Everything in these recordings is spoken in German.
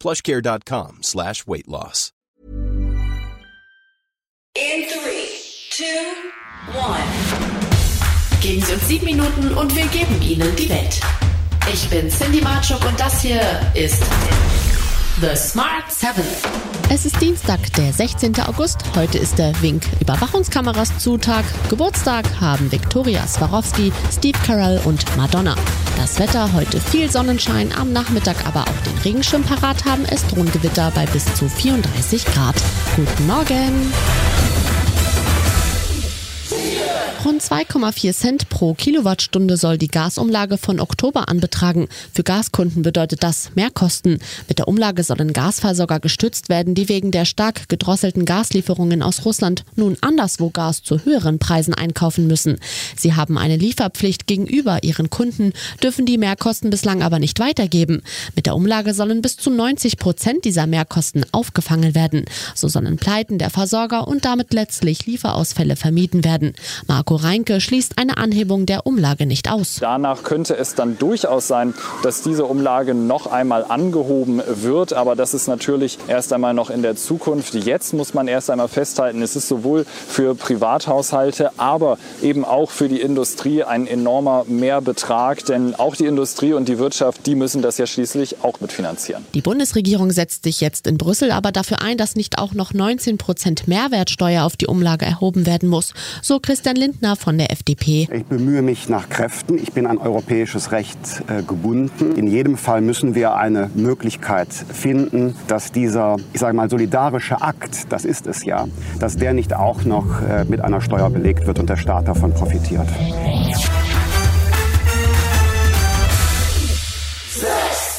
Plushcare.com slash weight loss. In three, two, one. Geben Sie uns sieben Minuten und wir geben Ihnen die Welt. Ich bin Cindy Marchuk und das hier ist The Smart 7. Es ist Dienstag, der 16. August. Heute ist der Wink Überwachungskameras Zutag. Geburtstag haben Viktoria Swarovski, Steve Carell und Madonna. Das Wetter heute viel Sonnenschein, am Nachmittag aber auch den Regenschirm parat haben es drohen Gewitter bei bis zu 34 Grad. Guten Morgen! Rund 2,4 Cent pro Kilowattstunde soll die Gasumlage von Oktober an betragen. Für Gaskunden bedeutet das Mehrkosten. Mit der Umlage sollen Gasversorger gestützt werden, die wegen der stark gedrosselten Gaslieferungen aus Russland nun anderswo Gas zu höheren Preisen einkaufen müssen. Sie haben eine Lieferpflicht gegenüber ihren Kunden, dürfen die Mehrkosten bislang aber nicht weitergeben. Mit der Umlage sollen bis zu 90 Prozent dieser Mehrkosten aufgefangen werden. So sollen Pleiten der Versorger und damit letztlich Lieferausfälle vermieden werden. Marco Reinke schließt eine Anhebung der Umlage nicht aus. Danach könnte es dann durchaus sein, dass diese Umlage noch einmal angehoben wird. Aber das ist natürlich erst einmal noch in der Zukunft. Jetzt muss man erst einmal festhalten, es ist sowohl für Privathaushalte, aber eben auch für die Industrie ein enormer Mehrbetrag. Denn auch die Industrie und die Wirtschaft, die müssen das ja schließlich auch mitfinanzieren. Die Bundesregierung setzt sich jetzt in Brüssel aber dafür ein, dass nicht auch noch 19 Prozent Mehrwertsteuer auf die Umlage erhoben werden muss. So Christian Lindner von der FDP. Ich bemühe mich nach Kräften. Ich bin an europäisches Recht äh, gebunden. In jedem Fall müssen wir eine Möglichkeit finden, dass dieser, ich sage mal, solidarische Akt, das ist es ja, dass der nicht auch noch äh, mit einer Steuer belegt wird und der Staat davon profitiert.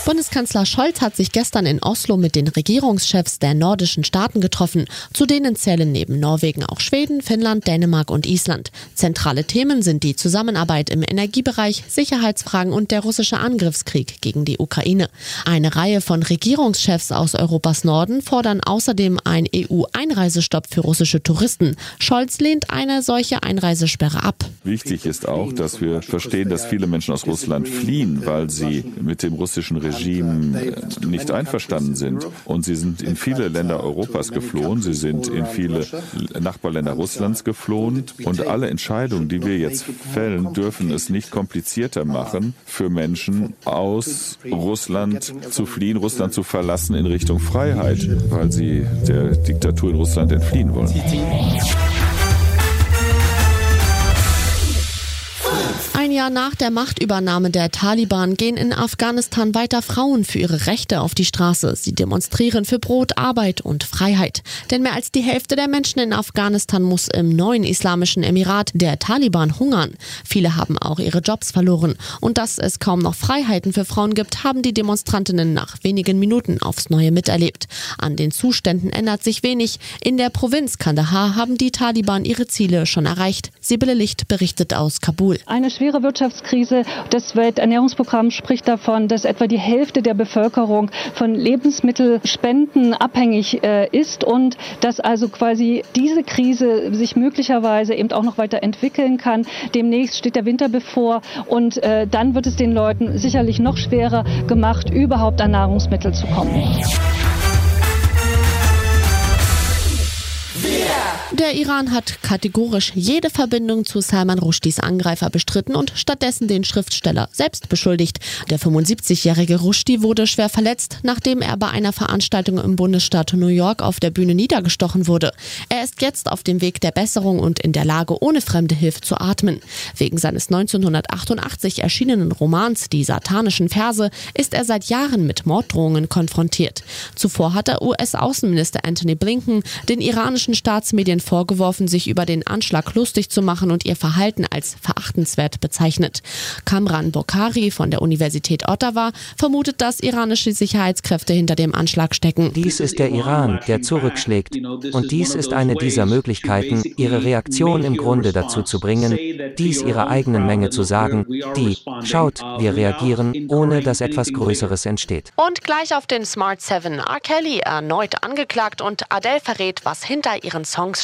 Bundeskanzler Scholz hat sich gestern in Oslo mit den Regierungschefs der nordischen Staaten getroffen. Zu denen zählen neben Norwegen auch Schweden, Finnland, Dänemark und Island. Zentrale Themen sind die Zusammenarbeit im Energiebereich, Sicherheitsfragen und der russische Angriffskrieg gegen die Ukraine. Eine Reihe von Regierungschefs aus Europas Norden fordern außerdem einen EU-Einreisestopp für russische Touristen. Scholz lehnt eine solche Einreisesperre ab. Wichtig ist auch, dass wir verstehen, dass viele Menschen aus Russland fliehen, weil sie mit dem russischen Regime Regime äh, nicht einverstanden sind. Und sie sind in viele Länder Europas geflohen, sie sind in viele Nachbarländer Russlands geflohen. Und alle Entscheidungen, die wir jetzt fällen, dürfen es nicht komplizierter machen für Menschen aus Russland zu fliehen, Russland zu verlassen in Richtung Freiheit, weil sie der Diktatur in Russland entfliehen wollen. Ein Jahr nach der Machtübernahme der Taliban gehen in Afghanistan weiter Frauen für ihre Rechte auf die Straße. Sie demonstrieren für Brot, Arbeit und Freiheit. Denn mehr als die Hälfte der Menschen in Afghanistan muss im neuen islamischen Emirat der Taliban hungern. Viele haben auch ihre Jobs verloren. Und dass es kaum noch Freiheiten für Frauen gibt, haben die Demonstrantinnen nach wenigen Minuten aufs Neue miterlebt. An den Zuständen ändert sich wenig. In der Provinz Kandahar haben die Taliban ihre Ziele schon erreicht. Sibylle Licht berichtet aus Kabul. Eine schwere Wirtschaftskrise. Das Welternährungsprogramm spricht davon, dass etwa die Hälfte der Bevölkerung von Lebensmittelspenden abhängig äh, ist und dass also quasi diese Krise sich möglicherweise eben auch noch weiter entwickeln kann. Demnächst steht der Winter bevor und äh, dann wird es den Leuten sicherlich noch schwerer gemacht, überhaupt an Nahrungsmittel zu kommen. Der Iran hat kategorisch jede Verbindung zu Salman Rushdies Angreifer bestritten und stattdessen den Schriftsteller selbst beschuldigt. Der 75-jährige Rushdie wurde schwer verletzt, nachdem er bei einer Veranstaltung im Bundesstaat New York auf der Bühne niedergestochen wurde. Er ist jetzt auf dem Weg der Besserung und in der Lage, ohne fremde Hilfe zu atmen. Wegen seines 1988 erschienenen Romans Die satanischen Verse ist er seit Jahren mit Morddrohungen konfrontiert. Zuvor hat der US-Außenminister Anthony Blinken den iranischen Staatsmedien vorgeworfen, sich über den Anschlag lustig zu machen und ihr Verhalten als verachtenswert bezeichnet. Kamran Bokhari von der Universität Ottawa vermutet, dass iranische Sicherheitskräfte hinter dem Anschlag stecken. Dies ist der Iran, der zurückschlägt. Und dies ist eine dieser Möglichkeiten, ihre Reaktion im Grunde dazu zu bringen, dies ihrer eigenen Menge zu sagen, die, schaut, wir reagieren, ohne dass etwas Größeres entsteht. Und gleich auf den Smart 7 R. Kelly erneut angeklagt und Adele verrät, was hinter ihren Songs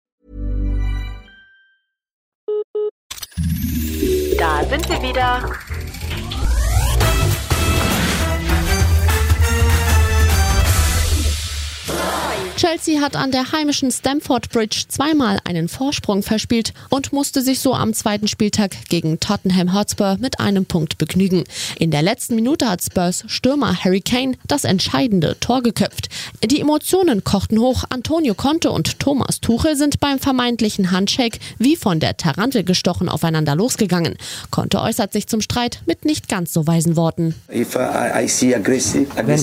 Da sind wir wieder. Chelsea hat an der heimischen Stamford Bridge zweimal einen Vorsprung verspielt und musste sich so am zweiten Spieltag gegen Tottenham Hotspur mit einem Punkt begnügen. In der letzten Minute hat Spurs Stürmer Harry Kane das entscheidende Tor geköpft. Die Emotionen kochten hoch. Antonio Conte und Thomas Tuchel sind beim vermeintlichen Handshake wie von der Tarantel gestochen aufeinander losgegangen. Conte äußert sich zum Streit mit nicht ganz so weisen Worten. Wenn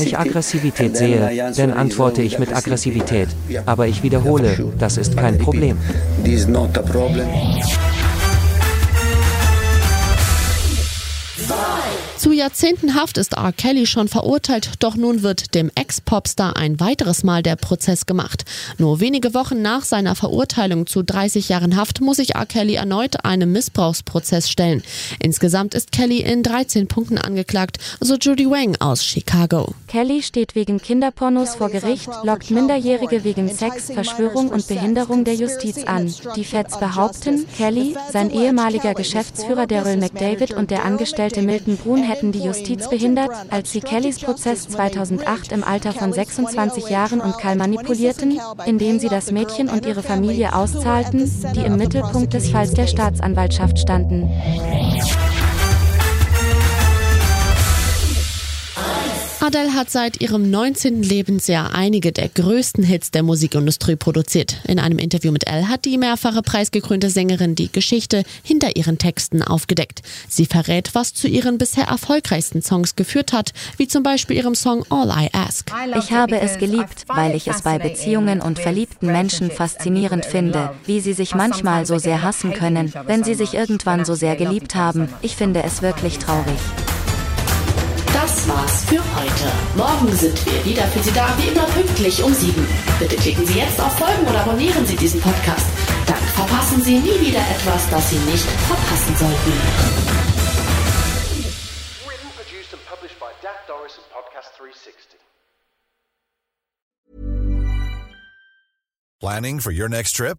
ich Aggressivität sehe, dann antworte ich mit Aggressivität. Aber ich wiederhole, das ist kein Problem. Zu Jahrzehnten Haft ist R. Kelly schon verurteilt, doch nun wird dem Ex-Popstar ein weiteres Mal der Prozess gemacht. Nur wenige Wochen nach seiner Verurteilung zu 30 Jahren Haft muss sich R. Kelly erneut einem Missbrauchsprozess stellen. Insgesamt ist Kelly in 13 Punkten angeklagt, so Judy Wang aus Chicago. Kelly steht wegen Kinderpornos vor Gericht, lockt Minderjährige wegen Sex, Verschwörung und Behinderung der Justiz an. Die Feds behaupten, Kelly, sein ehemaliger Geschäftsführer Daryl McDavid und der Angestellte Milton Brun hätten die Justiz behindert, als sie Kellys Prozess 2008 im Alter von 26 Jahren und Karl manipulierten, indem sie das Mädchen und ihre Familie auszahlten, die im Mittelpunkt des Falls der Staatsanwaltschaft standen. Adele hat seit ihrem 19. Lebensjahr einige der größten Hits der Musikindustrie produziert. In einem Interview mit Elle hat die mehrfache preisgekrönte Sängerin die Geschichte hinter ihren Texten aufgedeckt. Sie verrät, was zu ihren bisher erfolgreichsten Songs geführt hat, wie zum Beispiel ihrem Song All I Ask. Ich habe es geliebt, weil ich es bei Beziehungen und verliebten Menschen faszinierend finde, wie sie sich manchmal so sehr hassen können, wenn sie sich irgendwann so sehr geliebt haben. Ich finde es wirklich traurig das war's für heute. Morgen sind wir wieder für Sie da, wie immer pünktlich um 7. Bitte klicken Sie jetzt auf Folgen oder abonnieren Sie diesen Podcast. Dann verpassen Sie nie wieder etwas, das Sie nicht verpassen sollten. Planning for your next trip?